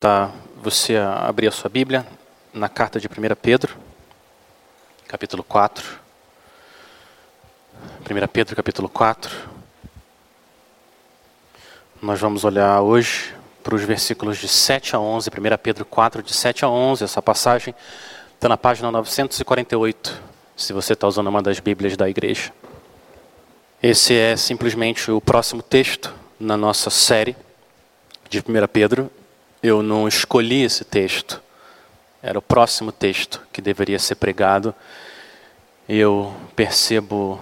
Tá, você abrir a sua Bíblia na carta de 1 Pedro, capítulo 4. 1 Pedro, capítulo 4. Nós vamos olhar hoje para os versículos de 7 a 11, 1 Pedro 4, de 7 a 11. Essa passagem está na página 948, se você está usando uma das Bíblias da igreja. Esse é simplesmente o próximo texto na nossa série de 1 Pedro, eu não escolhi esse texto. Era o próximo texto que deveria ser pregado. Eu percebo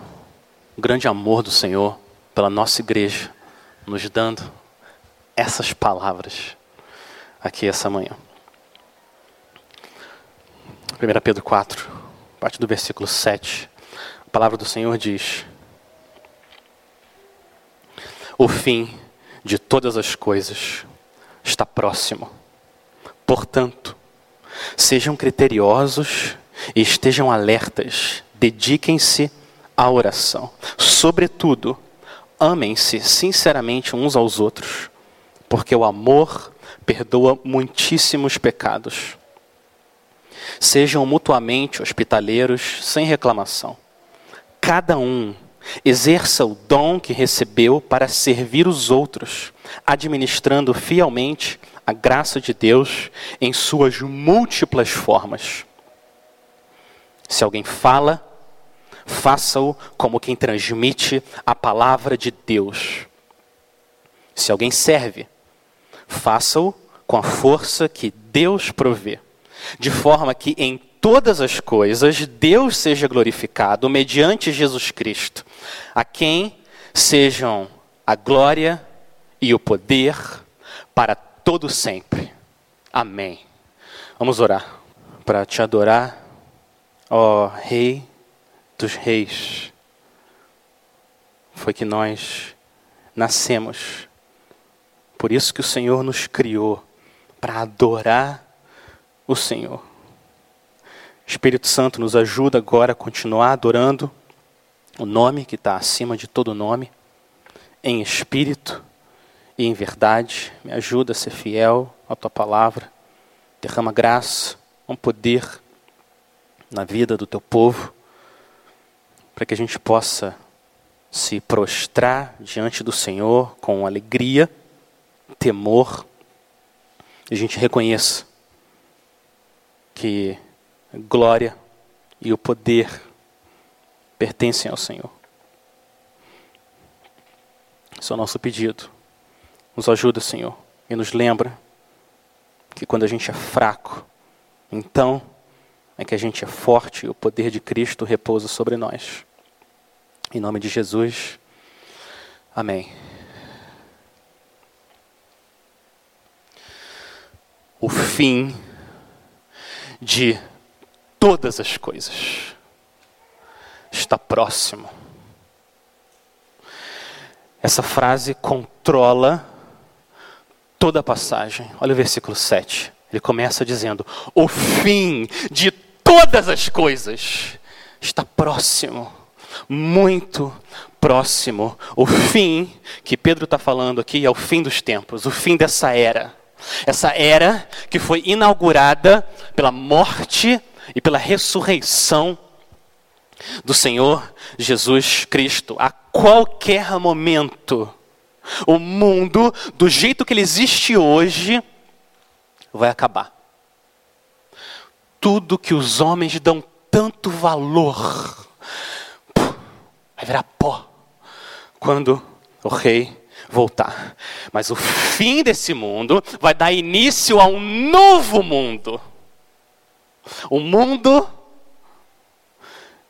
o grande amor do Senhor pela nossa igreja, nos dando essas palavras aqui essa manhã. 1 Pedro 4, parte do versículo 7. A palavra do Senhor diz: O fim de todas as coisas está próximo. Portanto, sejam criteriosos e estejam alertas, dediquem-se à oração. Sobretudo, amem-se sinceramente uns aos outros, porque o amor perdoa muitíssimos pecados. Sejam mutuamente hospitaleiros, sem reclamação. Cada um Exerça o dom que recebeu para servir os outros, administrando fielmente a graça de Deus em suas múltiplas formas. Se alguém fala, faça-o como quem transmite a palavra de Deus. Se alguém serve, faça-o com a força que Deus provê, de forma que em todas as coisas Deus seja glorificado mediante Jesus Cristo, a quem sejam a glória e o poder para todo sempre. Amém. Vamos orar para te adorar, ó Rei dos Reis. Foi que nós nascemos. Por isso que o Senhor nos criou para adorar o Senhor. Espírito Santo nos ajuda agora a continuar adorando o nome que está acima de todo nome, em espírito e em verdade. Me ajuda a ser fiel à tua palavra. Derrama graça, um poder na vida do teu povo, para que a gente possa se prostrar diante do Senhor com alegria, temor, e a gente reconheça que glória e o poder pertencem ao Senhor. Esse é o nosso pedido. Nos ajuda, Senhor, e nos lembra que quando a gente é fraco, então é que a gente é forte e o poder de Cristo repousa sobre nós. Em nome de Jesus, amém. O fim de todas as coisas está próximo. Essa frase controla toda a passagem. Olha o versículo 7. Ele começa dizendo: O fim de todas as coisas está próximo, muito próximo. O fim que Pedro está falando aqui é o fim dos tempos, o fim dessa era. Essa era que foi inaugurada pela morte e pela ressurreição do Senhor Jesus Cristo. A qualquer momento, o mundo, do jeito que ele existe hoje, vai acabar. Tudo que os homens dão tanto valor vai virar pó quando o rei voltar. Mas o fim desse mundo vai dar início a um novo mundo. Um mundo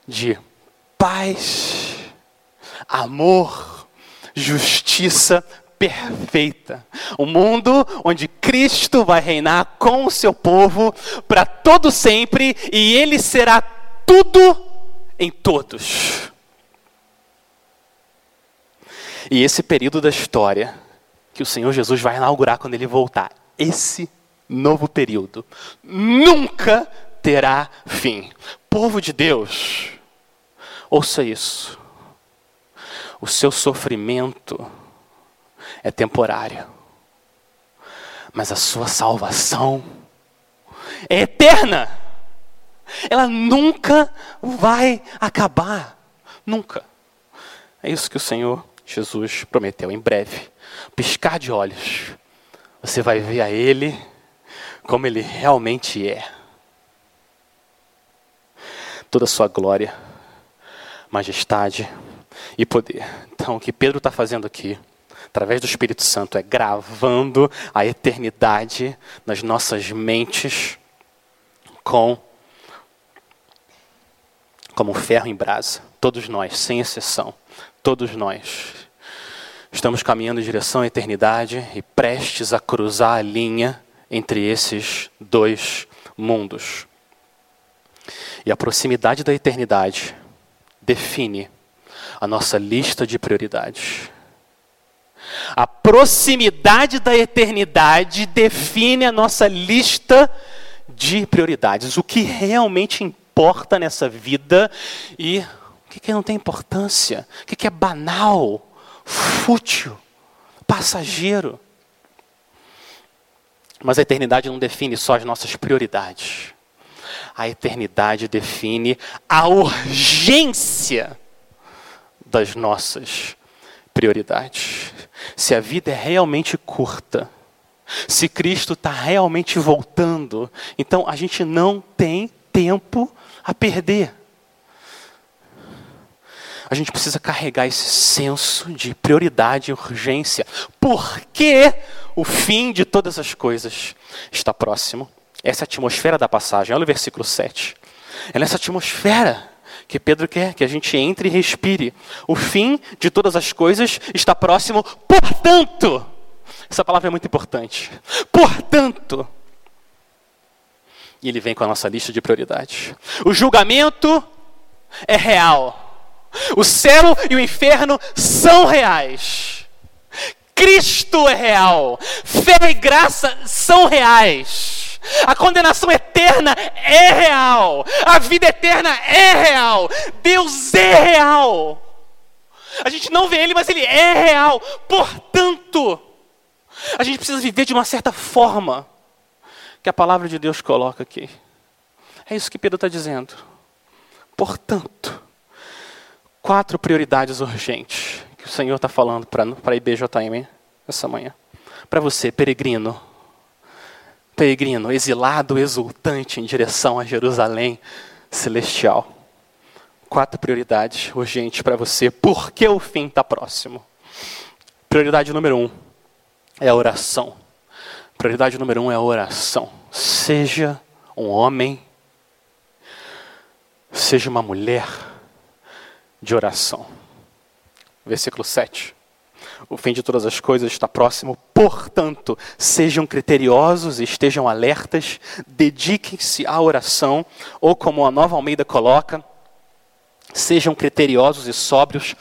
de paz, amor, justiça perfeita. Um mundo onde Cristo vai reinar com o seu povo para todo sempre e ele será tudo em todos. E esse período da história que o Senhor Jesus vai inaugurar quando ele voltar, esse novo período nunca terá fim. Povo de Deus, Ouça isso. O seu sofrimento é temporário. Mas a sua salvação é eterna. Ela nunca vai acabar. Nunca. É isso que o Senhor Jesus prometeu. Em breve, piscar de olhos, você vai ver a Ele como Ele realmente é. Toda a sua glória, majestade e poder. Então, o que Pedro está fazendo aqui, através do Espírito Santo, é gravando a eternidade nas nossas mentes com como ferro em brasa. Todos nós, sem exceção, todos nós estamos caminhando em direção à eternidade e prestes a cruzar a linha entre esses dois mundos. E a proximidade da eternidade define a nossa lista de prioridades. A proximidade da eternidade define a nossa lista de prioridades. O que realmente importa nessa vida e o que, que não tem importância, o que, que é banal, fútil, passageiro. Mas a eternidade não define só as nossas prioridades. A eternidade define a urgência das nossas prioridades. Se a vida é realmente curta, se Cristo está realmente voltando, então a gente não tem tempo a perder. A gente precisa carregar esse senso de prioridade e urgência, porque o fim de todas as coisas está próximo. Essa atmosfera da passagem, olha o versículo 7. É nessa atmosfera que Pedro quer que a gente entre e respire. O fim de todas as coisas está próximo, portanto. Essa palavra é muito importante. Portanto. E ele vem com a nossa lista de prioridades. O julgamento é real. O céu e o inferno são reais. Cristo é real. Fé e graça são reais. A condenação eterna é real. A vida eterna é real. Deus é real. A gente não vê Ele, mas Ele é real. Portanto, a gente precisa viver de uma certa forma que a palavra de Deus coloca aqui. É isso que Pedro está dizendo. Portanto, quatro prioridades urgentes que o Senhor está falando para a IBJM essa manhã. Para você, peregrino, peregrino, exilado, exultante em direção a Jerusalém celestial. Quatro prioridades urgentes para você, porque o fim está próximo. Prioridade número um é a oração. Prioridade número um é a oração. Seja um homem, seja uma mulher de oração. Versículo 7. O fim de todas as coisas está próximo, portanto, sejam criteriosos e estejam alertas, dediquem-se à oração, ou como a nova Almeida coloca, sejam criteriosos e sóbrios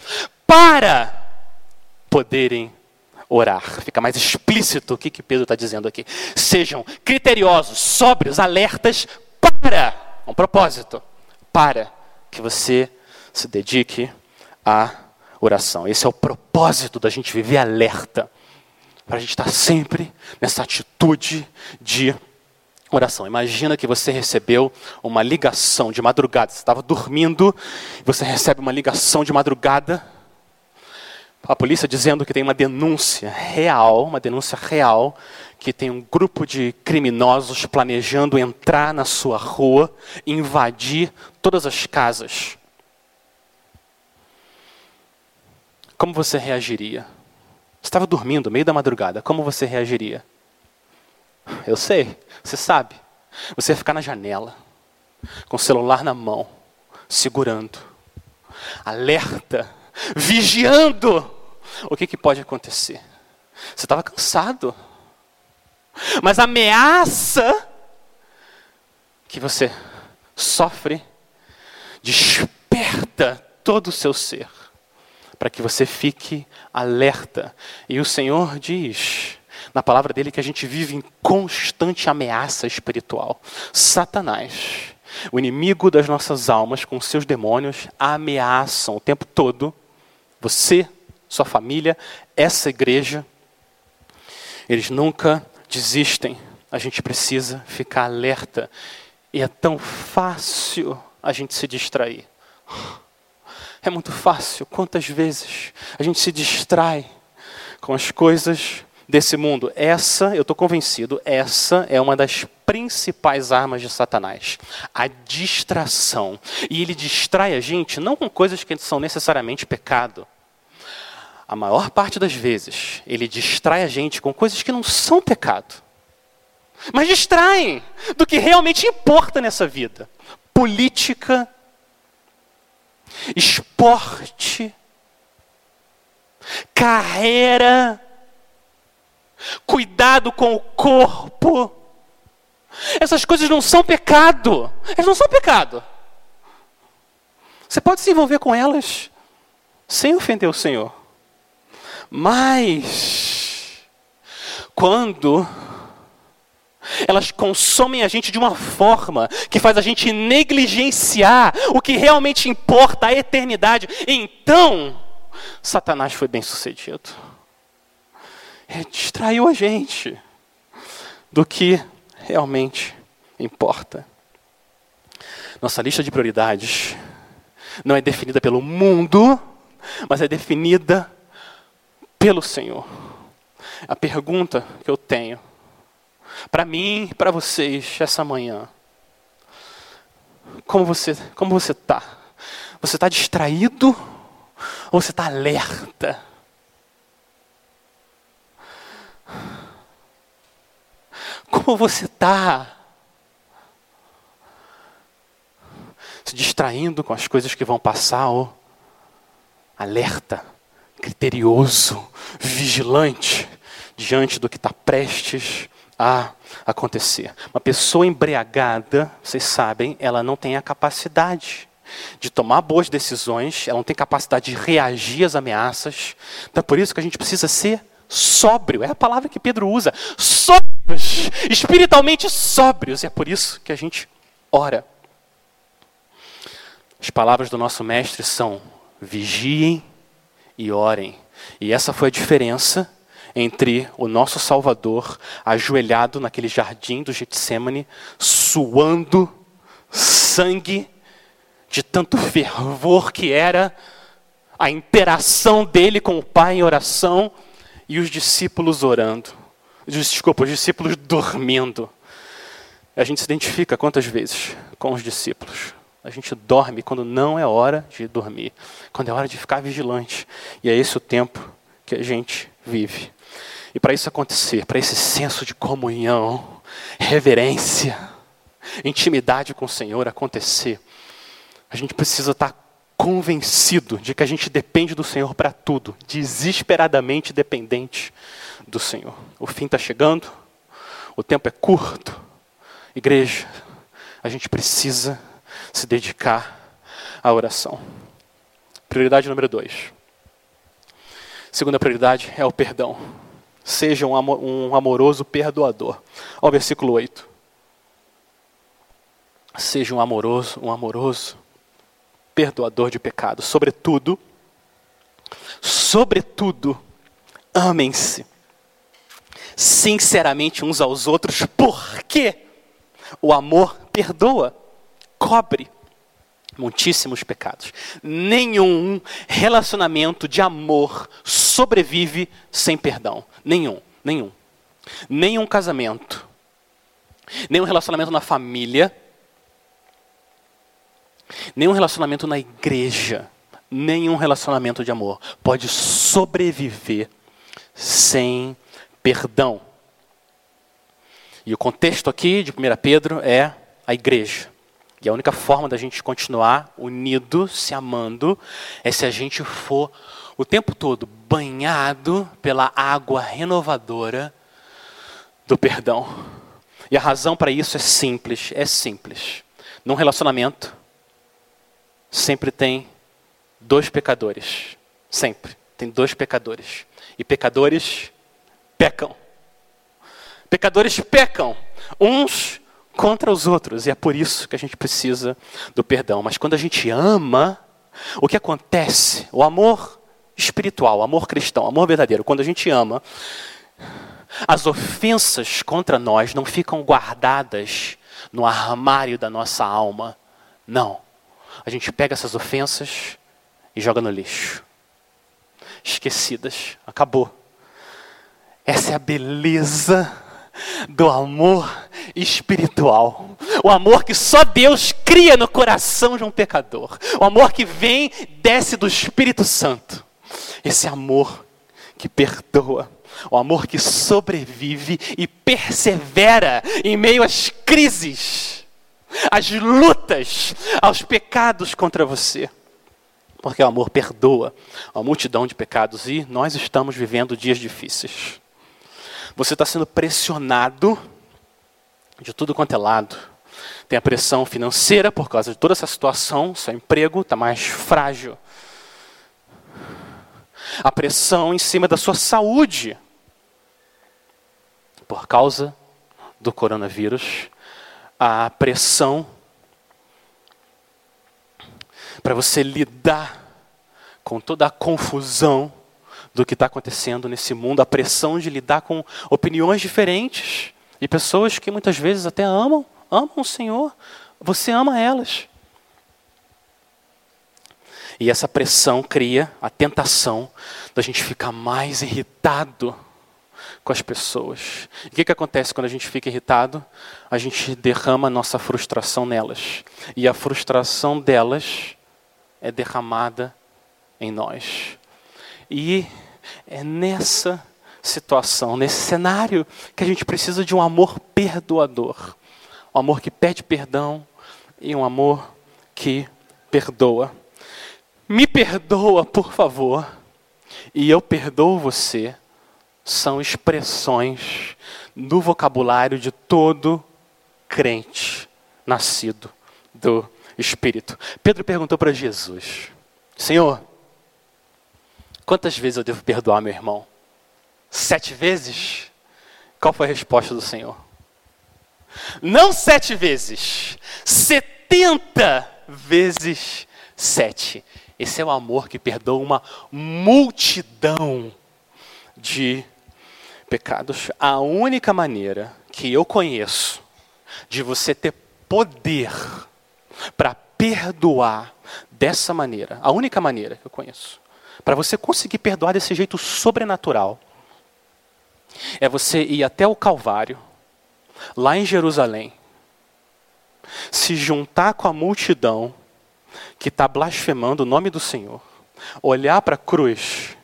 para poderem orar. Fica mais explícito o que, que Pedro está dizendo aqui. Sejam criteriosos, sóbrios, alertas para, um propósito, para que você se dedique à oração. Esse é o propósito da gente viver alerta. Para a gente estar sempre nessa atitude de oração. Imagina que você recebeu uma ligação de madrugada. Você estava dormindo, você recebe uma ligação de madrugada a polícia dizendo que tem uma denúncia real, uma denúncia real, que tem um grupo de criminosos planejando entrar na sua rua, invadir todas as casas. Como você reagiria? Estava dormindo, meio da madrugada, como você reagiria? Eu sei, você sabe. Você ia ficar na janela, com o celular na mão, segurando, alerta, vigiando o que, que pode acontecer? Você estava cansado. Mas a ameaça que você sofre desperta todo o seu ser para que você fique alerta. E o Senhor diz na palavra dele que a gente vive em constante ameaça espiritual. Satanás, o inimigo das nossas almas, com seus demônios, ameaçam o tempo todo você sua família, essa igreja, eles nunca desistem, a gente precisa ficar alerta. E é tão fácil a gente se distrair. É muito fácil. Quantas vezes a gente se distrai com as coisas desse mundo? Essa, eu estou convencido, essa é uma das principais armas de Satanás. A distração. E ele distrai a gente não com coisas que são necessariamente pecado. A maior parte das vezes, ele distrai a gente com coisas que não são pecado. Mas distraem do que realmente importa nessa vida: política, esporte, carreira, cuidado com o corpo. Essas coisas não são pecado. Elas não são pecado. Você pode se envolver com elas sem ofender o Senhor. Mas, quando elas consomem a gente de uma forma que faz a gente negligenciar o que realmente importa, a eternidade. Então, Satanás foi bem sucedido. Ele distraiu a gente do que realmente importa. Nossa lista de prioridades não é definida pelo mundo, mas é definida pelo Senhor. A pergunta que eu tenho para mim e para vocês essa manhã. Como você como você está? Você está distraído ou você está alerta? Como você está? Se distraindo com as coisas que vão passar ou alerta, criterioso, vigilante diante do que está prestes a acontecer. Uma pessoa embriagada, vocês sabem, ela não tem a capacidade de tomar boas decisões, ela não tem capacidade de reagir às ameaças. Então é por isso que a gente precisa ser sóbrio, é a palavra que Pedro usa. Sóbrios, espiritualmente sóbrios, e é por isso que a gente ora. As palavras do nosso mestre são: vigiem e orem. E essa foi a diferença entre o nosso Salvador ajoelhado naquele jardim do Getsemane, suando sangue de tanto fervor que era a interação dele com o Pai em oração e os discípulos orando. Desculpa, os discípulos dormindo. A gente se identifica quantas vezes com os discípulos. A gente dorme quando não é hora de dormir, quando é hora de ficar vigilante. E é esse o tempo que a gente vive. E para isso acontecer, para esse senso de comunhão, reverência, intimidade com o Senhor acontecer, a gente precisa estar convencido de que a gente depende do Senhor para tudo, desesperadamente dependente do Senhor. O fim está chegando, o tempo é curto. Igreja, a gente precisa se dedicar à oração. Prioridade número dois. Segunda prioridade é o perdão seja um amoroso perdoador. Olha o versículo 8. Seja um amoroso, um amoroso perdoador de pecados. Sobretudo, sobretudo, amem-se sinceramente uns aos outros, porque o amor perdoa, cobre muitíssimos pecados. Nenhum relacionamento de amor sobrevive sem perdão. Nenhum, nenhum. Nenhum casamento, nenhum relacionamento na família, nenhum relacionamento na igreja, nenhum relacionamento de amor pode sobreviver sem perdão. E o contexto aqui de 1 Pedro é a igreja. E a única forma da gente continuar unido, se amando, é se a gente for o tempo todo banhado pela água renovadora do perdão. E a razão para isso é simples, é simples. Num relacionamento, sempre tem dois pecadores. Sempre. Tem dois pecadores. E pecadores pecam. Pecadores pecam. Uns contra os outros. E é por isso que a gente precisa do perdão. Mas quando a gente ama, o que acontece? O amor espiritual, amor cristão, amor verdadeiro, quando a gente ama, As ofensas contra nós não ficam guardadas no armário da nossa alma. Não. A gente pega essas ofensas e joga no lixo. Esquecidas. Acabou. Essa é a beleza do amor espiritual. O amor que só Deus cria no coração de um pecador. O amor que vem, desce do Espírito Santo. Esse amor que perdoa. O amor que sobrevive e persevera em meio às crises, às lutas, aos pecados contra você. Porque o amor perdoa a multidão de pecados e nós estamos vivendo dias difíceis. Você está sendo pressionado de tudo quanto é lado. Tem a pressão financeira por causa de toda essa situação, seu emprego está mais frágil. A pressão em cima da sua saúde por causa do coronavírus. A pressão para você lidar com toda a confusão do que está acontecendo nesse mundo, a pressão de lidar com opiniões diferentes e pessoas que muitas vezes até amam, amam o Senhor, você ama elas. E essa pressão cria a tentação da gente ficar mais irritado com as pessoas. E o que, que acontece quando a gente fica irritado? A gente derrama a nossa frustração nelas. E a frustração delas é derramada em nós. E é nessa situação, nesse cenário, que a gente precisa de um amor perdoador. Um amor que pede perdão e um amor que perdoa. Me perdoa, por favor, e eu perdoo você, são expressões no vocabulário de todo crente nascido do Espírito. Pedro perguntou para Jesus: Senhor, Quantas vezes eu devo perdoar meu irmão? Sete vezes? Qual foi a resposta do Senhor? Não sete vezes, setenta vezes sete. Esse é o amor que perdoa uma multidão de pecados. A única maneira que eu conheço de você ter poder para perdoar dessa maneira, a única maneira que eu conheço, para você conseguir perdoar desse jeito sobrenatural, é você ir até o Calvário, lá em Jerusalém, se juntar com a multidão que está blasfemando o nome do Senhor, olhar para a cruz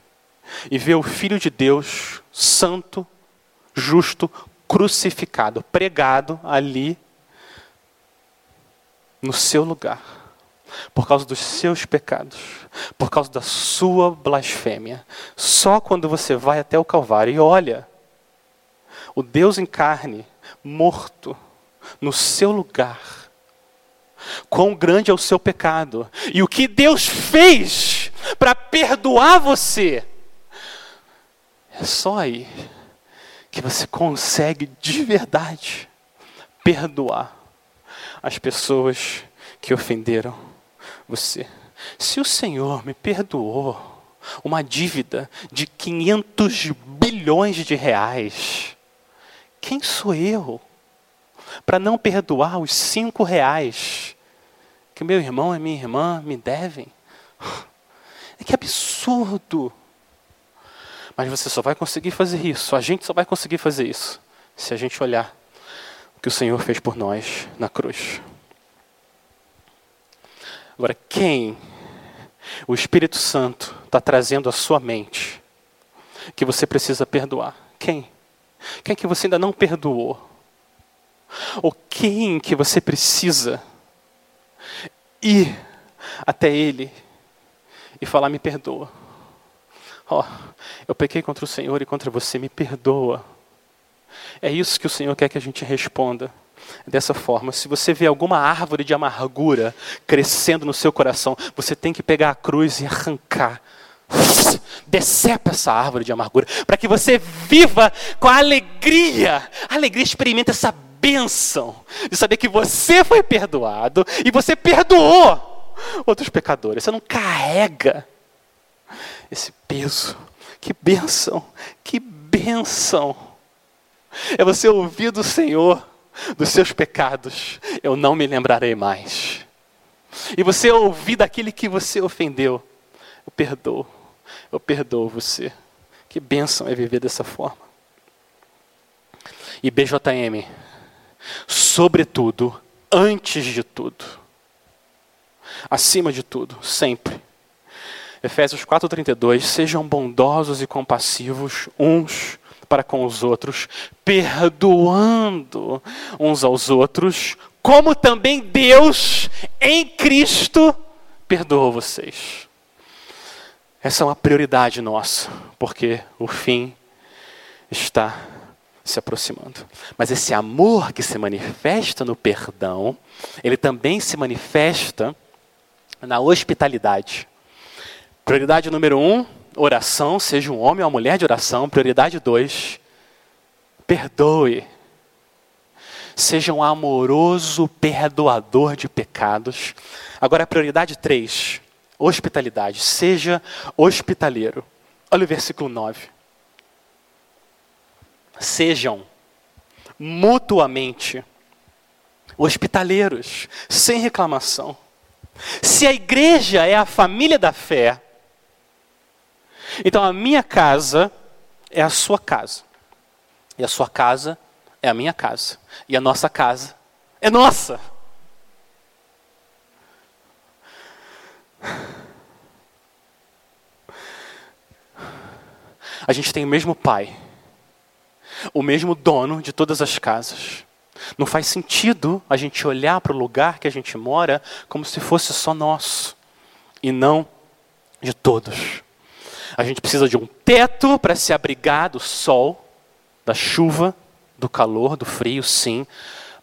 e ver o Filho de Deus, santo, justo, crucificado, pregado ali no seu lugar por causa dos seus pecados, por causa da sua blasfêmia. Só quando você vai até o Calvário e olha o Deus em carne, morto, no seu lugar, quão grande é o seu pecado e o que Deus fez para perdoar você. É só aí que você consegue de verdade perdoar as pessoas que ofenderam você. Se o Senhor me perdoou uma dívida de 500 bilhões de reais, quem sou eu para não perdoar os cinco reais que meu irmão e minha irmã me devem? É que absurdo! Mas você só vai conseguir fazer isso, a gente só vai conseguir fazer isso, se a gente olhar o que o Senhor fez por nós na cruz. Agora, quem o Espírito Santo está trazendo à sua mente que você precisa perdoar? Quem? Quem que você ainda não perdoou? Ou quem que você precisa ir até Ele e falar: me perdoa? Ó, oh, eu pequei contra o Senhor e contra você, me perdoa. É isso que o Senhor quer que a gente responda dessa forma. Se você vê alguma árvore de amargura crescendo no seu coração, você tem que pegar a cruz e arrancar. Decepa essa árvore de amargura, para que você viva com a alegria. A alegria experimenta essa bênção de saber que você foi perdoado e você perdoou outros pecadores. Você não carrega esse peso. Que bênção, que bênção. É você ouvir do Senhor dos seus pecados, eu não me lembrarei mais. E você ouvir daquele que você ofendeu, eu perdoo, eu perdoo você. Que bênção é viver dessa forma. E BJM, sobretudo, antes de tudo, acima de tudo, sempre. Efésios 4:32, sejam bondosos e compassivos uns para com os outros, perdoando uns aos outros, como também Deus em Cristo perdoou vocês. Essa é uma prioridade nossa, porque o fim está se aproximando. Mas esse amor que se manifesta no perdão, ele também se manifesta na hospitalidade. Prioridade número um, oração, seja um homem ou uma mulher de oração. Prioridade dois, perdoe. Seja um amoroso perdoador de pecados. Agora, prioridade três, hospitalidade. Seja hospitaleiro. Olha o versículo 9 sejam mutuamente hospitaleiros, sem reclamação. Se a igreja é a família da fé, então a minha casa é a sua casa. E a sua casa é a minha casa. E a nossa casa é nossa. A gente tem o mesmo pai o mesmo dono de todas as casas. Não faz sentido a gente olhar para o lugar que a gente mora como se fosse só nosso e não de todos. A gente precisa de um teto para se abrigar do sol, da chuva, do calor, do frio, sim.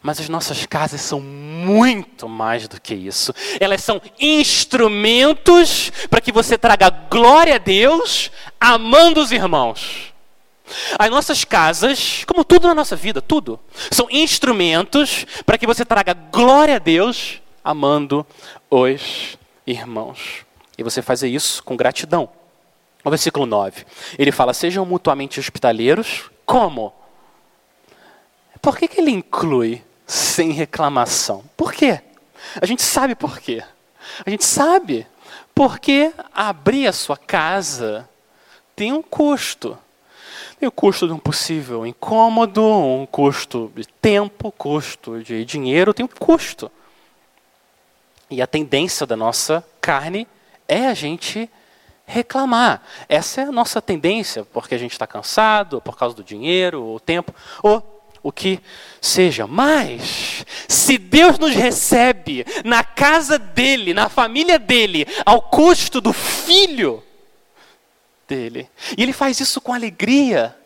Mas as nossas casas são muito mais do que isso. Elas são instrumentos para que você traga glória a Deus, amando os irmãos. As nossas casas, como tudo na nossa vida, tudo, são instrumentos para que você traga glória a Deus amando os irmãos. E você fazer isso com gratidão. O versículo 9. Ele fala: sejam mutuamente hospitaleiros. Como? Por que, que ele inclui sem reclamação? Por quê? A gente sabe por quê. A gente sabe porque abrir a sua casa tem um custo. Tem o custo de um possível incômodo, um custo de tempo, custo de dinheiro, tem um custo. E a tendência da nossa carne é a gente reclamar. Essa é a nossa tendência, porque a gente está cansado, por causa do dinheiro, ou tempo, ou o que seja. Mas, se Deus nos recebe na casa dele, na família dele, ao custo do filho, dele. E ele faz isso com alegria.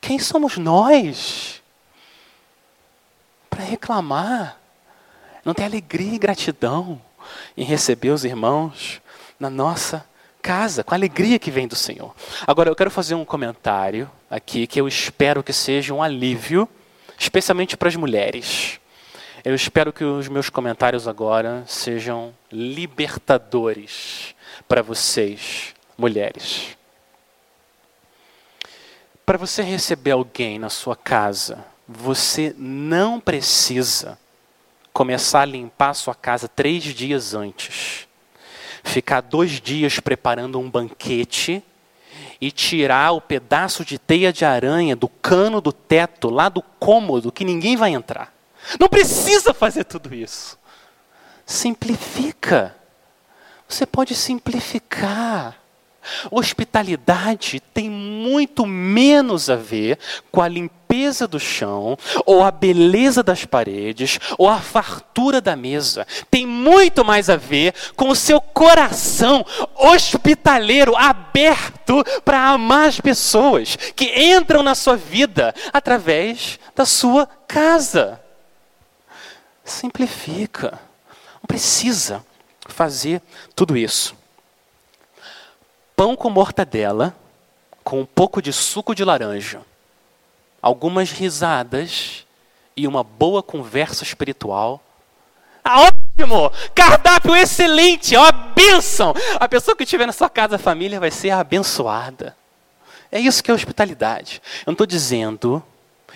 Quem somos nós para reclamar? Não ter alegria e gratidão em receber os irmãos na nossa casa, com a alegria que vem do Senhor. Agora eu quero fazer um comentário aqui que eu espero que seja um alívio, especialmente para as mulheres. Eu espero que os meus comentários agora sejam libertadores para vocês mulheres. Para você receber alguém na sua casa, você não precisa começar a limpar a sua casa três dias antes. Ficar dois dias preparando um banquete e tirar o pedaço de teia de aranha do cano do teto, lá do cômodo, que ninguém vai entrar. Não precisa fazer tudo isso. Simplifica. Você pode simplificar. Hospitalidade tem muito menos a ver com a limpeza do chão, ou a beleza das paredes, ou a fartura da mesa. Tem muito mais a ver com o seu coração hospitaleiro, aberto para amar as pessoas que entram na sua vida através da sua casa. Simplifica. Não precisa fazer tudo isso pão com mortadela, com um pouco de suco de laranja, algumas risadas e uma boa conversa espiritual. Ah, ótimo! Cardápio excelente! Ó, bênção! A pessoa que estiver na sua casa, a família, vai ser abençoada. É isso que é hospitalidade. Eu não estou dizendo,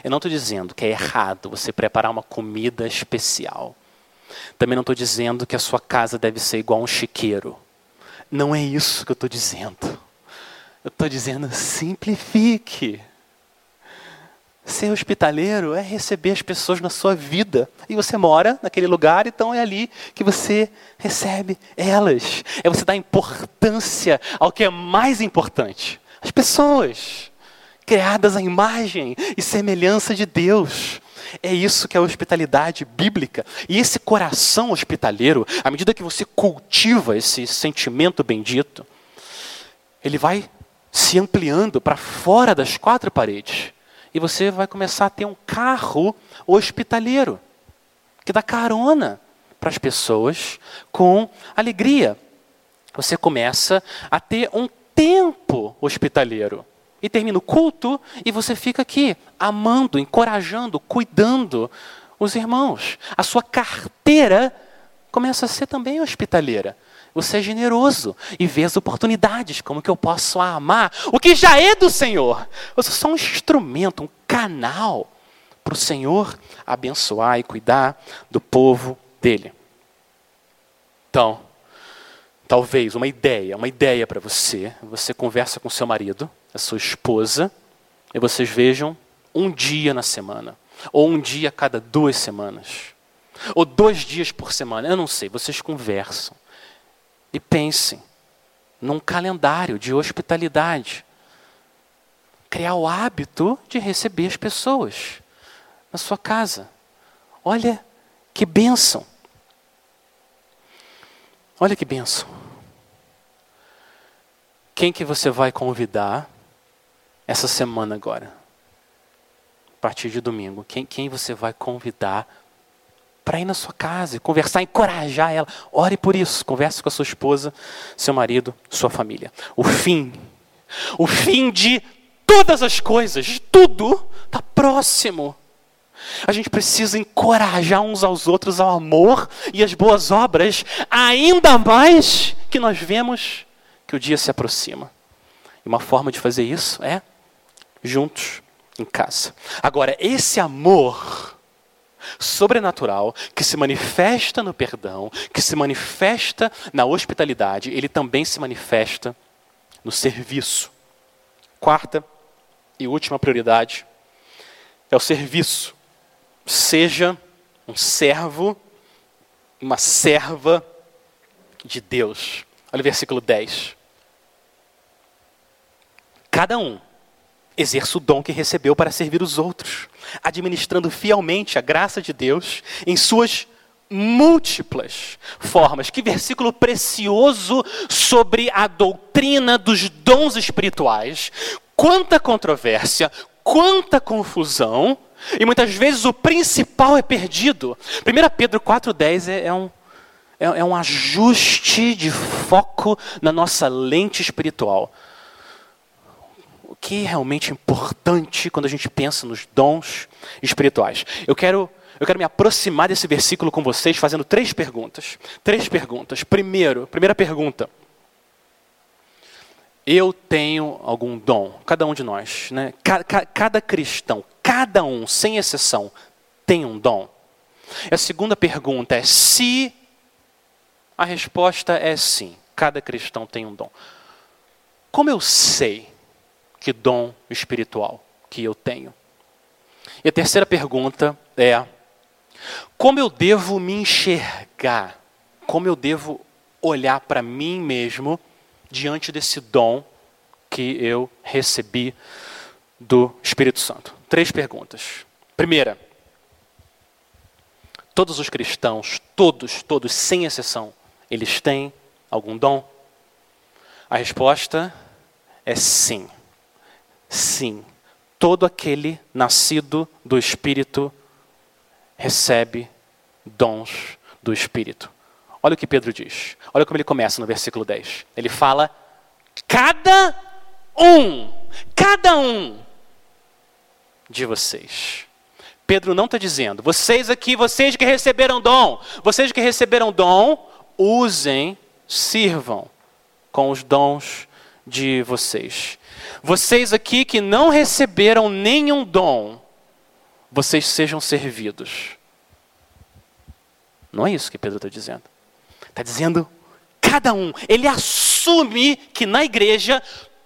eu não estou dizendo que é errado você preparar uma comida especial. Também não estou dizendo que a sua casa deve ser igual um chiqueiro. Não é isso que eu estou dizendo. Eu estou dizendo simplifique. Ser hospitaleiro é receber as pessoas na sua vida. E você mora naquele lugar, então é ali que você recebe elas. É você dar importância ao que é mais importante: as pessoas, criadas à imagem e semelhança de Deus. É isso que é a hospitalidade bíblica. E esse coração hospitaleiro, à medida que você cultiva esse sentimento bendito, ele vai se ampliando para fora das quatro paredes. E você vai começar a ter um carro hospitaleiro, que dá carona para as pessoas com alegria. Você começa a ter um tempo hospitaleiro. E termina o culto e você fica aqui, amando, encorajando, cuidando os irmãos. A sua carteira começa a ser também hospitaleira. Você é generoso e vê as oportunidades, como que eu posso amar o que já é do Senhor. Você é só um instrumento, um canal para o Senhor abençoar e cuidar do povo dele. Então, talvez uma ideia, uma ideia para você. Você conversa com seu marido, a sua esposa, e vocês vejam um dia na semana, ou um dia a cada duas semanas, ou dois dias por semana, eu não sei, vocês conversam. E pensem num calendário de hospitalidade. Criar o hábito de receber as pessoas na sua casa. Olha que bênção. Olha que bênção. Quem que você vai convidar essa semana agora? A partir de domingo. Quem, quem você vai convidar para ir na sua casa e conversar, encorajar ela. Ore por isso, converse com a sua esposa, seu marido, sua família. O fim, o fim de todas as coisas, tudo está próximo. A gente precisa encorajar uns aos outros ao amor e às boas obras, ainda mais que nós vemos que o dia se aproxima. E uma forma de fazer isso é juntos em casa. Agora, esse amor sobrenatural que se manifesta no perdão, que se manifesta na hospitalidade, ele também se manifesta no serviço. Quarta e última prioridade é o serviço. Seja um servo, uma serva de Deus. Olha o versículo 10. Cada um exerça o dom que recebeu para servir os outros, administrando fielmente a graça de Deus em suas múltiplas formas. Que versículo precioso sobre a doutrina dos dons espirituais. Quanta controvérsia, quanta confusão, e muitas vezes o principal é perdido. 1 Pedro 4,10 é, é um é, é um ajuste de foco na nossa lente espiritual que é realmente importante quando a gente pensa nos dons espirituais. Eu quero, eu quero me aproximar desse versículo com vocês fazendo três perguntas. Três perguntas. Primeiro, primeira pergunta. Eu tenho algum dom, cada um de nós, né? Cada, cada cristão, cada um, sem exceção, tem um dom. A segunda pergunta é se a resposta é sim, cada cristão tem um dom. Como eu sei que dom espiritual que eu tenho? E a terceira pergunta é: como eu devo me enxergar? Como eu devo olhar para mim mesmo diante desse dom que eu recebi do Espírito Santo? Três perguntas. Primeira, todos os cristãos, todos, todos, sem exceção, eles têm algum dom? A resposta é sim. Sim, todo aquele nascido do Espírito recebe dons do Espírito. Olha o que Pedro diz. Olha como ele começa no versículo 10. Ele fala: cada um, cada um de vocês. Pedro não está dizendo, vocês aqui, vocês que receberam dom, vocês que receberam dom, usem, sirvam com os dons de vocês. Vocês aqui que não receberam nenhum dom, vocês sejam servidos. Não é isso que Pedro está dizendo. Está dizendo cada um. Ele assume que na igreja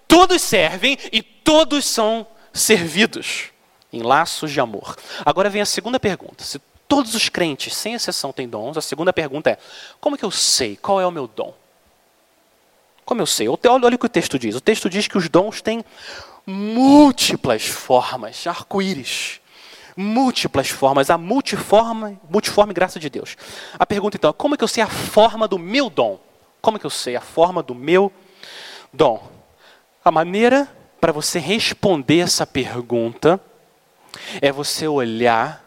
todos servem e todos são servidos em laços de amor. Agora vem a segunda pergunta. Se todos os crentes, sem exceção, têm dons, a segunda pergunta é: como que eu sei qual é o meu dom? Como eu sei? Olha, o que o texto diz. O texto diz que os dons têm múltiplas formas, arco-íris. Múltiplas formas, a multiforme, multiforme graça de Deus. A pergunta então é: como é que eu sei a forma do meu dom? Como é que eu sei a forma do meu dom? A maneira para você responder essa pergunta é você olhar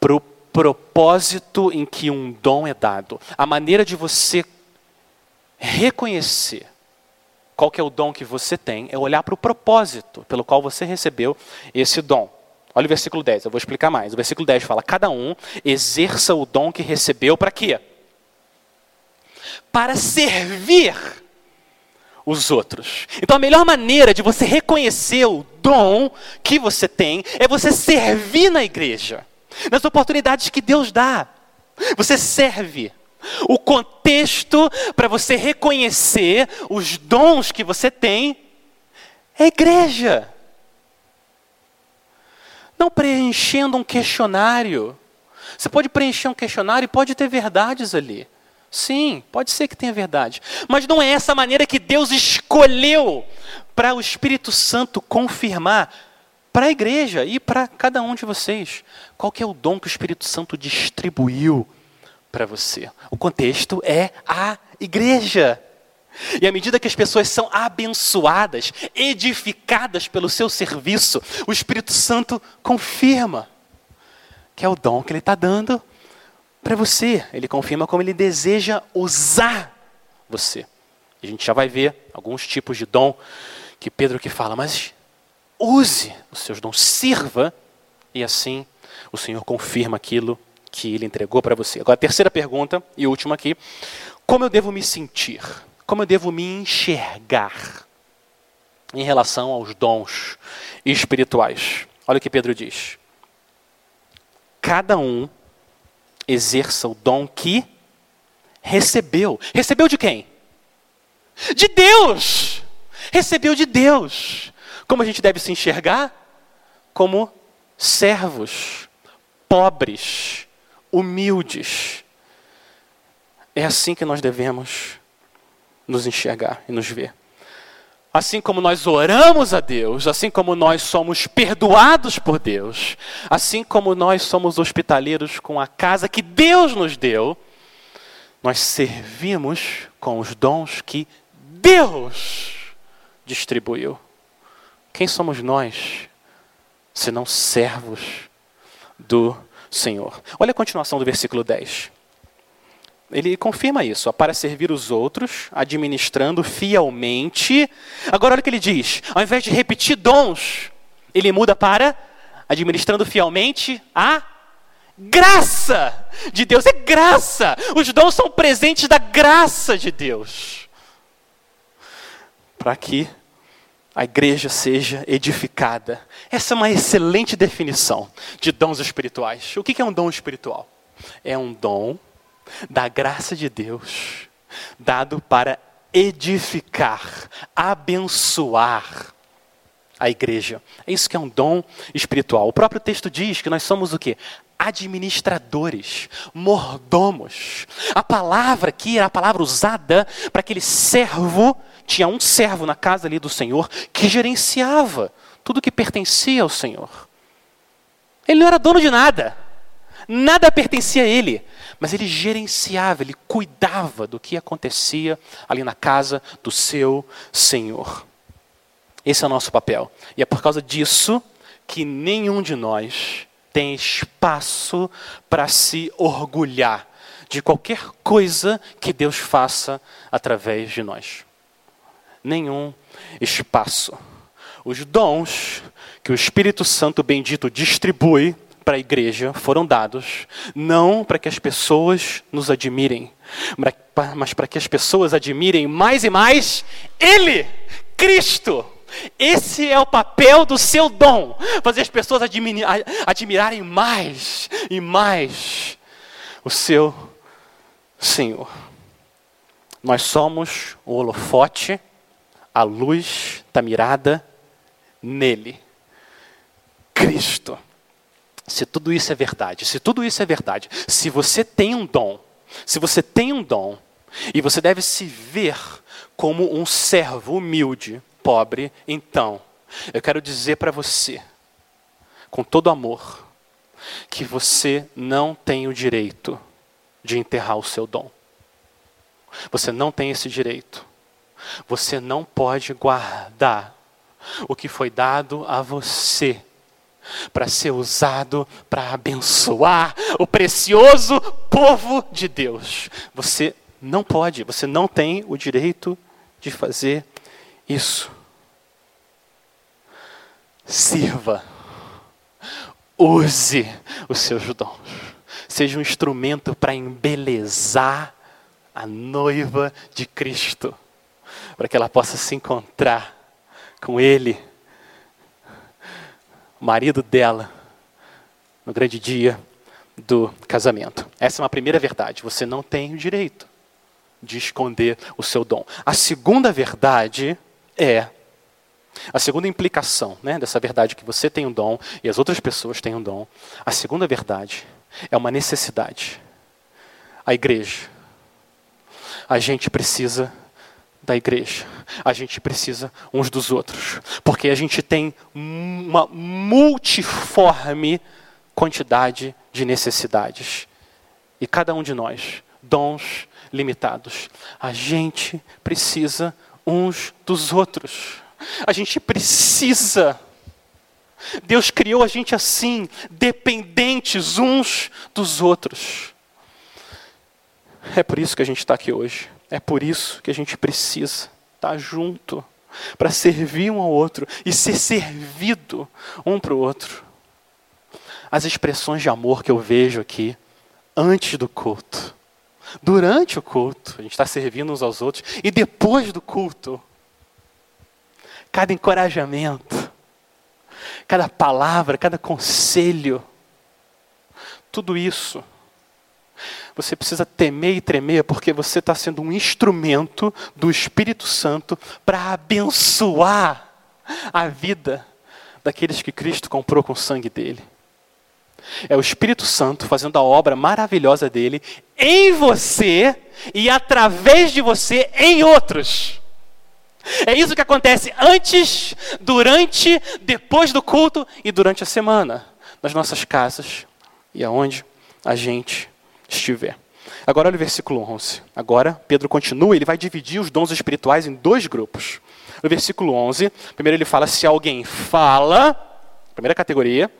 para o propósito em que um dom é dado. A maneira de você reconhecer qual que é o dom que você tem, é olhar para o propósito pelo qual você recebeu esse dom. Olha o versículo 10, eu vou explicar mais. O versículo 10 fala: Cada um exerça o dom que recebeu para quê? Para servir os outros. Então a melhor maneira de você reconhecer o dom que você tem é você servir na igreja, nas oportunidades que Deus dá. Você serve. O contexto para você reconhecer os dons que você tem é a igreja. Não preenchendo um questionário. Você pode preencher um questionário e pode ter verdades ali. Sim, pode ser que tenha verdade. Mas não é essa maneira que Deus escolheu para o Espírito Santo confirmar para a igreja e para cada um de vocês. Qual que é o dom que o Espírito Santo distribuiu para você. O contexto é a igreja. E à medida que as pessoas são abençoadas, edificadas pelo seu serviço, o Espírito Santo confirma que é o dom que ele está dando para você. Ele confirma como ele deseja usar você. A gente já vai ver alguns tipos de dom que Pedro que fala, mas use os seus dons, sirva, e assim o Senhor confirma aquilo que ele entregou para você. Agora, terceira pergunta e última aqui: como eu devo me sentir? Como eu devo me enxergar em relação aos dons espirituais? Olha o que Pedro diz. Cada um exerça o dom que recebeu. Recebeu de quem? De Deus! Recebeu de Deus. Como a gente deve se enxergar? Como servos, pobres, humildes. É assim que nós devemos nos enxergar e nos ver. Assim como nós oramos a Deus, assim como nós somos perdoados por Deus, assim como nós somos hospitaleiros com a casa que Deus nos deu, nós servimos com os dons que Deus distribuiu. Quem somos nós, senão servos do Senhor. Olha a continuação do versículo 10. Ele confirma isso, para servir os outros, administrando fielmente. Agora olha o que ele diz: ao invés de repetir dons, ele muda para administrando fielmente a graça de Deus. É graça! Os dons são presentes da graça de Deus. Para que a igreja seja edificada. Essa é uma excelente definição de dons espirituais. O que é um dom espiritual? É um dom da graça de Deus, dado para edificar, abençoar a igreja. É isso que é um dom espiritual. O próprio texto diz que nós somos o quê? Administradores, mordomos. A palavra aqui era a palavra usada para aquele servo tinha um servo na casa ali do Senhor que gerenciava tudo que pertencia ao Senhor. Ele não era dono de nada, nada pertencia a ele, mas ele gerenciava, ele cuidava do que acontecia ali na casa do seu Senhor. Esse é o nosso papel. E é por causa disso que nenhum de nós tem espaço para se orgulhar de qualquer coisa que Deus faça através de nós nenhum espaço. Os dons que o Espírito Santo bendito distribui para a igreja foram dados não para que as pessoas nos admirem, mas para que as pessoas admirem mais e mais Ele, Cristo. Esse é o papel do seu dom, fazer as pessoas admirarem mais e mais o seu Senhor. Nós somos o holofote, a luz está mirada nele, Cristo. Se tudo isso é verdade, se tudo isso é verdade, se você tem um dom, se você tem um dom, e você deve se ver como um servo humilde, pobre, então, eu quero dizer para você, com todo amor, que você não tem o direito de enterrar o seu dom. Você não tem esse direito. Você não pode guardar o que foi dado a você para ser usado para abençoar o precioso povo de Deus. Você não pode, você não tem o direito de fazer isso. Sirva, use os seus dons, seja um instrumento para embelezar a noiva de Cristo, para que ela possa se encontrar com Ele, marido dela, no grande dia do casamento. Essa é uma primeira verdade. Você não tem o direito de esconder o seu dom. A segunda verdade é a segunda implicação né, dessa verdade que você tem um dom e as outras pessoas têm um dom. A segunda verdade é uma necessidade. A igreja. A gente precisa da igreja. A gente precisa uns dos outros. Porque a gente tem uma multiforme quantidade de necessidades. E cada um de nós, dons limitados. A gente precisa uns dos outros. A gente precisa. Deus criou a gente assim, dependentes uns dos outros. É por isso que a gente está aqui hoje. É por isso que a gente precisa estar tá junto para servir um ao outro e ser servido um para o outro. As expressões de amor que eu vejo aqui antes do culto durante o culto, a gente está servindo uns aos outros, e depois do culto, cada encorajamento, cada palavra, cada conselho, tudo isso, você precisa temer e tremer, porque você está sendo um instrumento do Espírito Santo para abençoar a vida daqueles que Cristo comprou com o sangue dele. É o Espírito Santo fazendo a obra maravilhosa dele em você e através de você em outros. É isso que acontece antes, durante, depois do culto e durante a semana, nas nossas casas e aonde a gente estiver. Agora olha o versículo 11. Agora Pedro continua, ele vai dividir os dons espirituais em dois grupos. No versículo 11, primeiro ele fala se alguém fala, primeira categoria,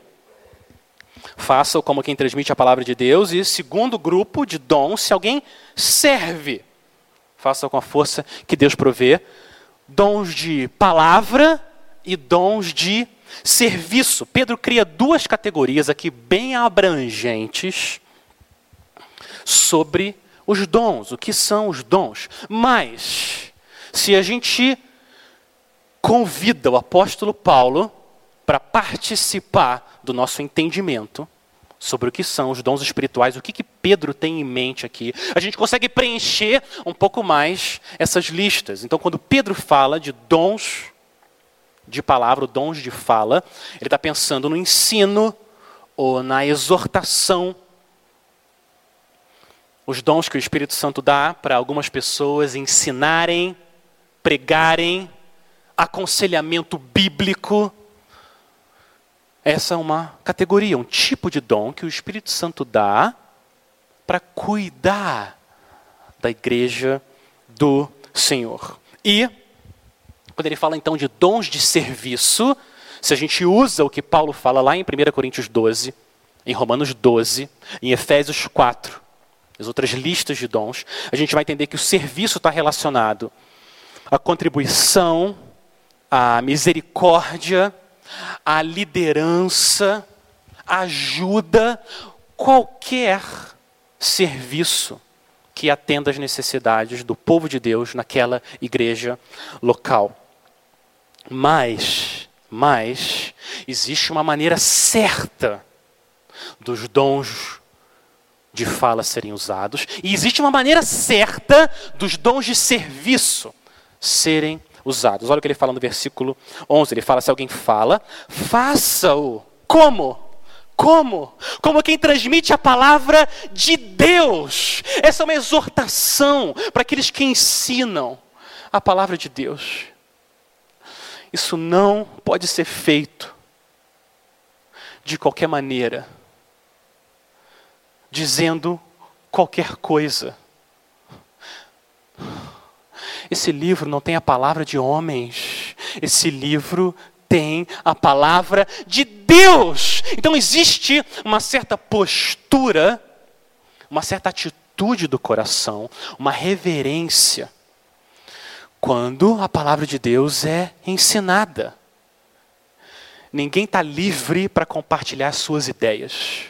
faça como quem transmite a palavra de Deus. E segundo grupo de dons, se alguém serve, faça com a força que Deus provê. Dons de palavra e dons de serviço. Pedro cria duas categorias aqui bem abrangentes sobre os dons, o que são os dons. Mas, se a gente convida o apóstolo Paulo para participar do nosso entendimento sobre o que são os dons espirituais, o que, que Pedro tem em mente aqui, a gente consegue preencher um pouco mais essas listas. Então, quando Pedro fala de dons de palavra, dons de fala, ele está pensando no ensino ou na exortação. Os dons que o Espírito Santo dá para algumas pessoas ensinarem, pregarem, aconselhamento bíblico essa é uma categoria, um tipo de dom que o Espírito Santo dá para cuidar da igreja do Senhor. E, quando ele fala então de dons de serviço, se a gente usa o que Paulo fala lá em 1 Coríntios 12, em Romanos 12, em Efésios 4, as outras listas de dons, a gente vai entender que o serviço está relacionado à contribuição, à misericórdia, a liderança, ajuda, qualquer serviço que atenda às necessidades do povo de Deus naquela igreja local. Mas, mas, existe uma maneira certa dos dons de fala serem usados, e existe uma maneira certa dos dons de serviço serem usados. Olha o que ele fala no versículo 11. Ele fala: se alguém fala, faça-o. Como? Como? Como quem transmite a palavra de Deus. Essa é uma exortação para aqueles que ensinam a palavra de Deus. Isso não pode ser feito de qualquer maneira, dizendo qualquer coisa. Esse livro não tem a palavra de homens. Esse livro tem a palavra de Deus. Então existe uma certa postura, uma certa atitude do coração, uma reverência, quando a palavra de Deus é ensinada. Ninguém está livre para compartilhar suas ideias.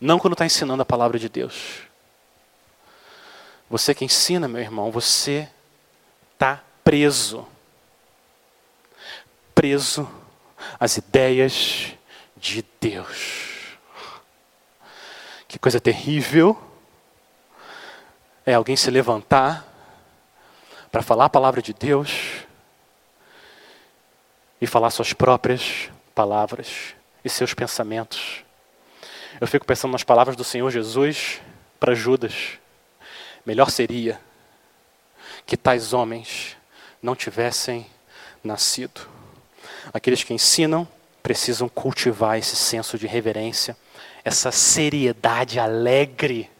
Não quando está ensinando a palavra de Deus. Você que ensina, meu irmão, você está preso preso às ideias de Deus. Que coisa terrível é alguém se levantar para falar a palavra de Deus e falar suas próprias palavras e seus pensamentos. Eu fico pensando nas palavras do Senhor Jesus para Judas. Melhor seria que tais homens não tivessem nascido. Aqueles que ensinam precisam cultivar esse senso de reverência, essa seriedade alegre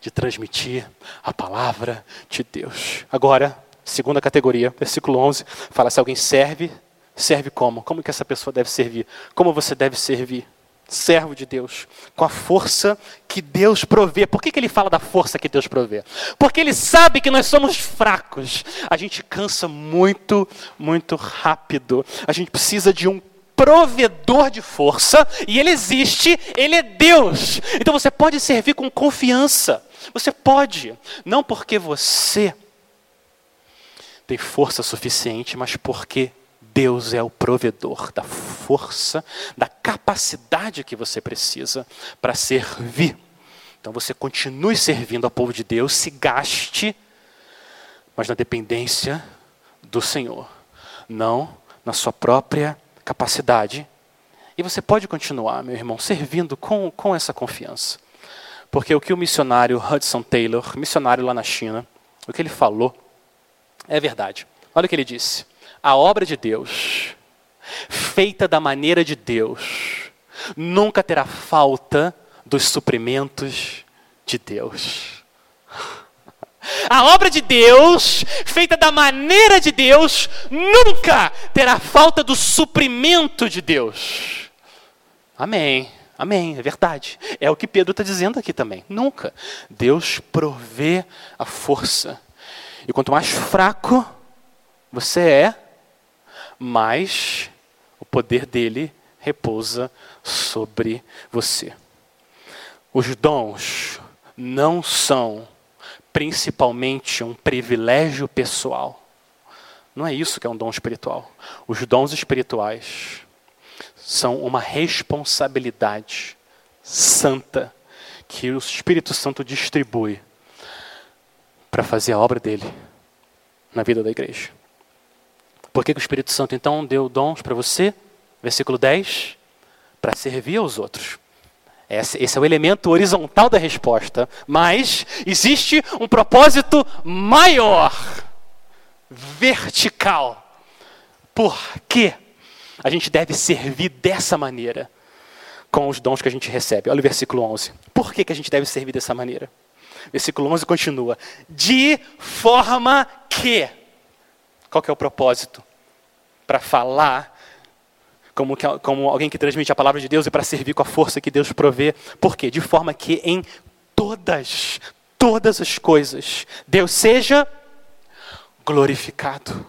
de transmitir a palavra de Deus. Agora, segunda categoria, versículo 11, fala se alguém serve, serve como? Como que essa pessoa deve servir? Como você deve servir? Servo de Deus, com a força que Deus provê. Por que, que ele fala da força que Deus provê? Porque ele sabe que nós somos fracos. A gente cansa muito, muito rápido. A gente precisa de um provedor de força e ele existe, ele é Deus. Então você pode servir com confiança. Você pode, não porque você tem força suficiente, mas porque Deus é o provedor da força, da capacidade que você precisa para servir. Então você continue servindo ao povo de Deus, se gaste, mas na dependência do Senhor, não na sua própria capacidade. E você pode continuar, meu irmão, servindo com, com essa confiança. Porque o que o missionário Hudson Taylor, missionário lá na China, o que ele falou é verdade. Olha o que ele disse a obra de Deus, feita da maneira de Deus, nunca terá falta dos suprimentos de Deus. A obra de Deus, feita da maneira de Deus, nunca terá falta do suprimento de Deus. Amém. Amém, é verdade. É o que Pedro está dizendo aqui também. Nunca. Deus provê a força. E quanto mais fraco você é, mas o poder dele repousa sobre você. Os dons não são principalmente um privilégio pessoal. Não é isso que é um dom espiritual. Os dons espirituais são uma responsabilidade santa que o Espírito Santo distribui para fazer a obra dele na vida da igreja. Por que, que o Espírito Santo então deu dons para você? Versículo 10: para servir aos outros. Esse, esse, é o elemento horizontal da resposta. Mas existe um propósito maior, vertical. Por que a gente deve servir dessa maneira com os dons que a gente recebe? Olha o versículo 11. Por que, que a gente deve servir dessa maneira? Versículo 11 continua: De forma que qual que é o propósito? Para falar como, que, como alguém que transmite a palavra de Deus e para servir com a força que Deus provê. Por quê? De forma que em todas, todas as coisas, Deus seja glorificado.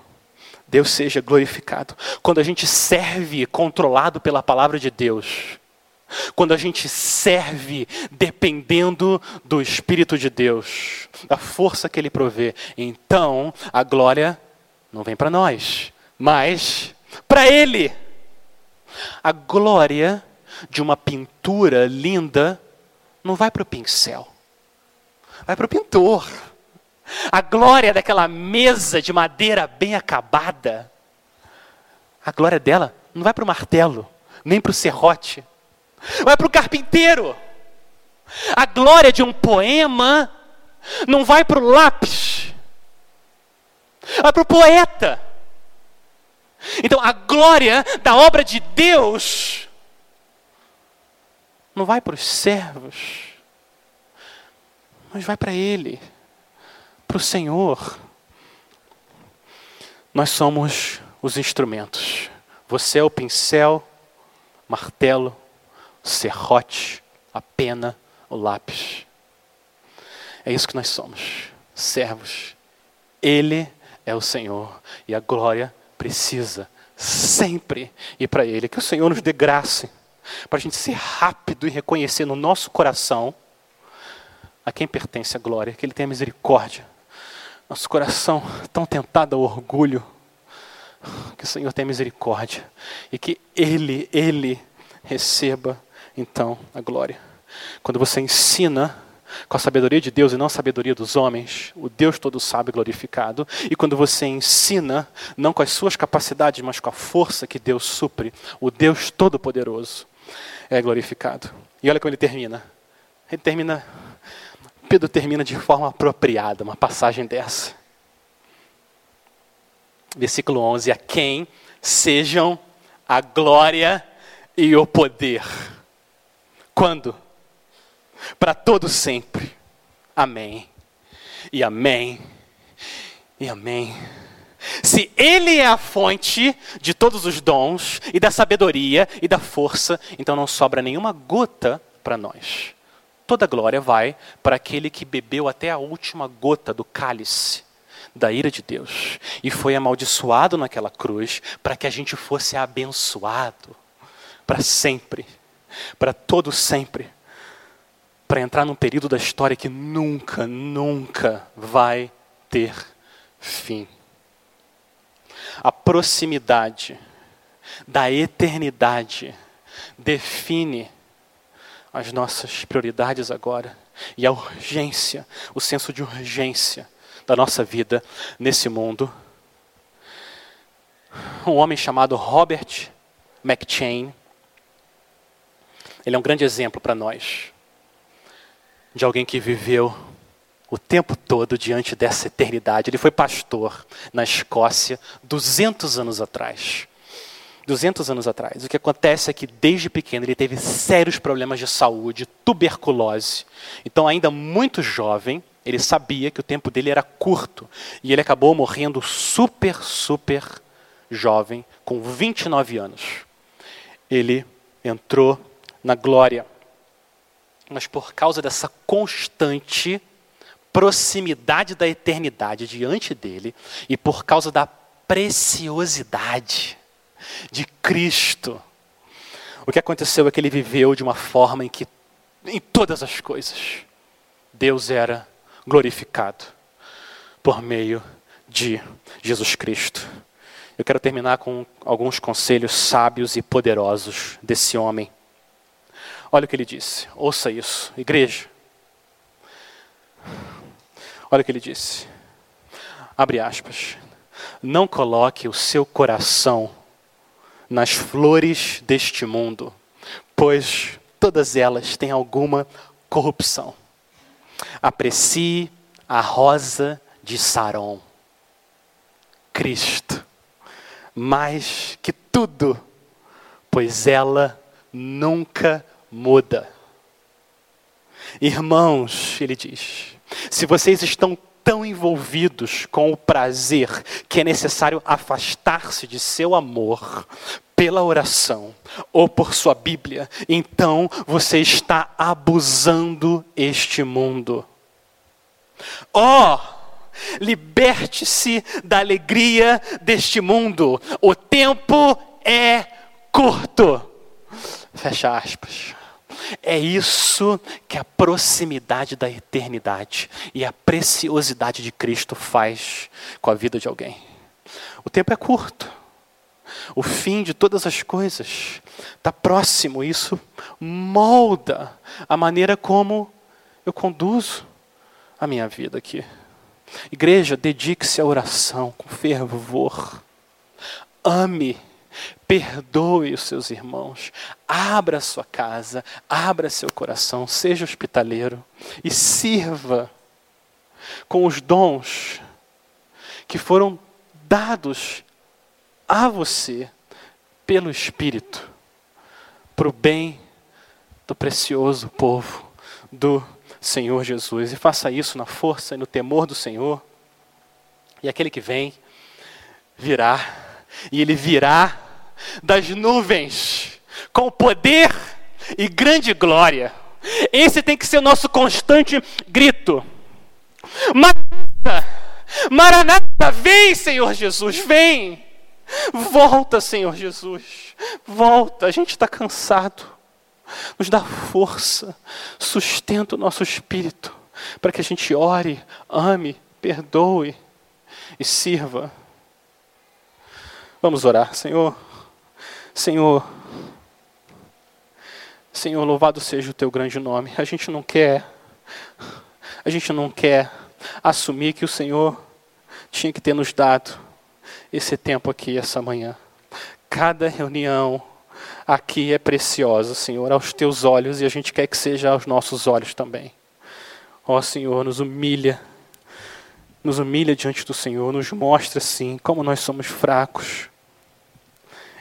Deus seja glorificado. Quando a gente serve controlado pela palavra de Deus, quando a gente serve dependendo do Espírito de Deus, da força que Ele provê, então a glória não vem para nós, mas para Ele. A glória de uma pintura linda não vai para o pincel, vai para o pintor. A glória daquela mesa de madeira bem acabada, a glória dela não vai para o martelo, nem para o serrote, vai para o carpinteiro. A glória de um poema não vai para o lápis, vai para o poeta. Então a glória da obra de Deus não vai para os servos, mas vai para Ele, para o Senhor. Nós somos os instrumentos. Você é o pincel, martelo, serrote, a pena, o lápis. É isso que nós somos, servos. Ele é o Senhor e a glória precisa sempre ir para Ele. Que o Senhor nos dê graça para a gente ser rápido e reconhecer no nosso coração a quem pertence a glória, que Ele tenha misericórdia. Nosso coração tão tentado ao orgulho, que o Senhor tenha misericórdia e que Ele, Ele receba então a glória. Quando você ensina com a sabedoria de Deus e não a sabedoria dos homens, o Deus todo sábio glorificado. E quando você ensina, não com as suas capacidades, mas com a força que Deus supre, o Deus todo-poderoso é glorificado. E olha como ele termina. Ele termina, Pedro termina de forma apropriada, uma passagem dessa. Versículo 11: A quem sejam a glória e o poder. Quando? Para todo sempre. Amém. E amém. E amém. Se Ele é a fonte de todos os dons, e da sabedoria, e da força, então não sobra nenhuma gota para nós. Toda glória vai para aquele que bebeu até a última gota do cálice da ira de Deus e foi amaldiçoado naquela cruz para que a gente fosse abençoado para sempre, para todo sempre para entrar num período da história que nunca, nunca vai ter fim. A proximidade da eternidade define as nossas prioridades agora e a urgência, o senso de urgência da nossa vida nesse mundo. Um homem chamado Robert McChain, ele é um grande exemplo para nós de alguém que viveu o tempo todo diante dessa eternidade. Ele foi pastor na Escócia 200 anos atrás. 200 anos atrás. O que acontece é que desde pequeno ele teve sérios problemas de saúde, tuberculose. Então, ainda muito jovem, ele sabia que o tempo dele era curto e ele acabou morrendo super, super jovem, com 29 anos. Ele entrou na glória mas por causa dessa constante proximidade da eternidade diante dele e por causa da preciosidade de Cristo. O que aconteceu é que ele viveu de uma forma em que, em todas as coisas, Deus era glorificado por meio de Jesus Cristo. Eu quero terminar com alguns conselhos sábios e poderosos desse homem Olha o que ele disse. Ouça isso, igreja. Olha o que ele disse. Abre aspas. Não coloque o seu coração nas flores deste mundo, pois todas elas têm alguma corrupção. Aprecie a rosa de Saron, Cristo, mais que tudo, pois ela nunca muda. Irmãos, ele diz, se vocês estão tão envolvidos com o prazer que é necessário afastar-se de seu amor pela oração ou por sua Bíblia, então você está abusando este mundo. Oh, liberte-se da alegria deste mundo. O tempo é curto. Fecha aspas. É isso que a proximidade da eternidade e a preciosidade de Cristo faz com a vida de alguém. O tempo é curto. O fim de todas as coisas está próximo. Isso molda a maneira como eu conduzo a minha vida aqui. Igreja, dedique-se à oração com fervor. Ame, perdoe os seus irmãos. Abra sua casa, abra seu coração, seja hospitaleiro e sirva com os dons que foram dados a você pelo Espírito, para o bem do precioso povo do Senhor Jesus. E faça isso na força e no temor do Senhor. E aquele que vem virá, e ele virá das nuvens com poder e grande glória. Esse tem que ser o nosso constante grito. Maranata, Maranata, vem, Senhor Jesus, vem. Volta, Senhor Jesus. Volta. A gente está cansado. Nos dá força. Sustenta o nosso espírito. Para que a gente ore, ame, perdoe e sirva. Vamos orar, Senhor. Senhor. Senhor, louvado seja o teu grande nome. A gente não quer. A gente não quer assumir que o Senhor tinha que ter nos dado esse tempo aqui, essa manhã. Cada reunião aqui é preciosa, Senhor, aos teus olhos e a gente quer que seja aos nossos olhos também. Ó Senhor, nos humilha, nos humilha diante do Senhor, nos mostra, sim, como nós somos fracos.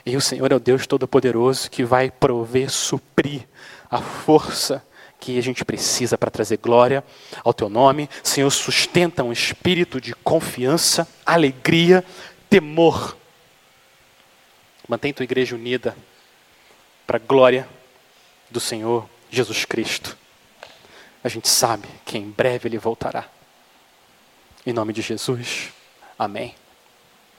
E o Senhor é o Deus Todo-Poderoso que vai prover, suprir a força que a gente precisa para trazer glória ao Teu nome. Senhor, sustenta um espírito de confiança, alegria, temor. Mantém tua igreja unida para a glória do Senhor Jesus Cristo. A gente sabe que em breve ele voltará. Em nome de Jesus. Amém.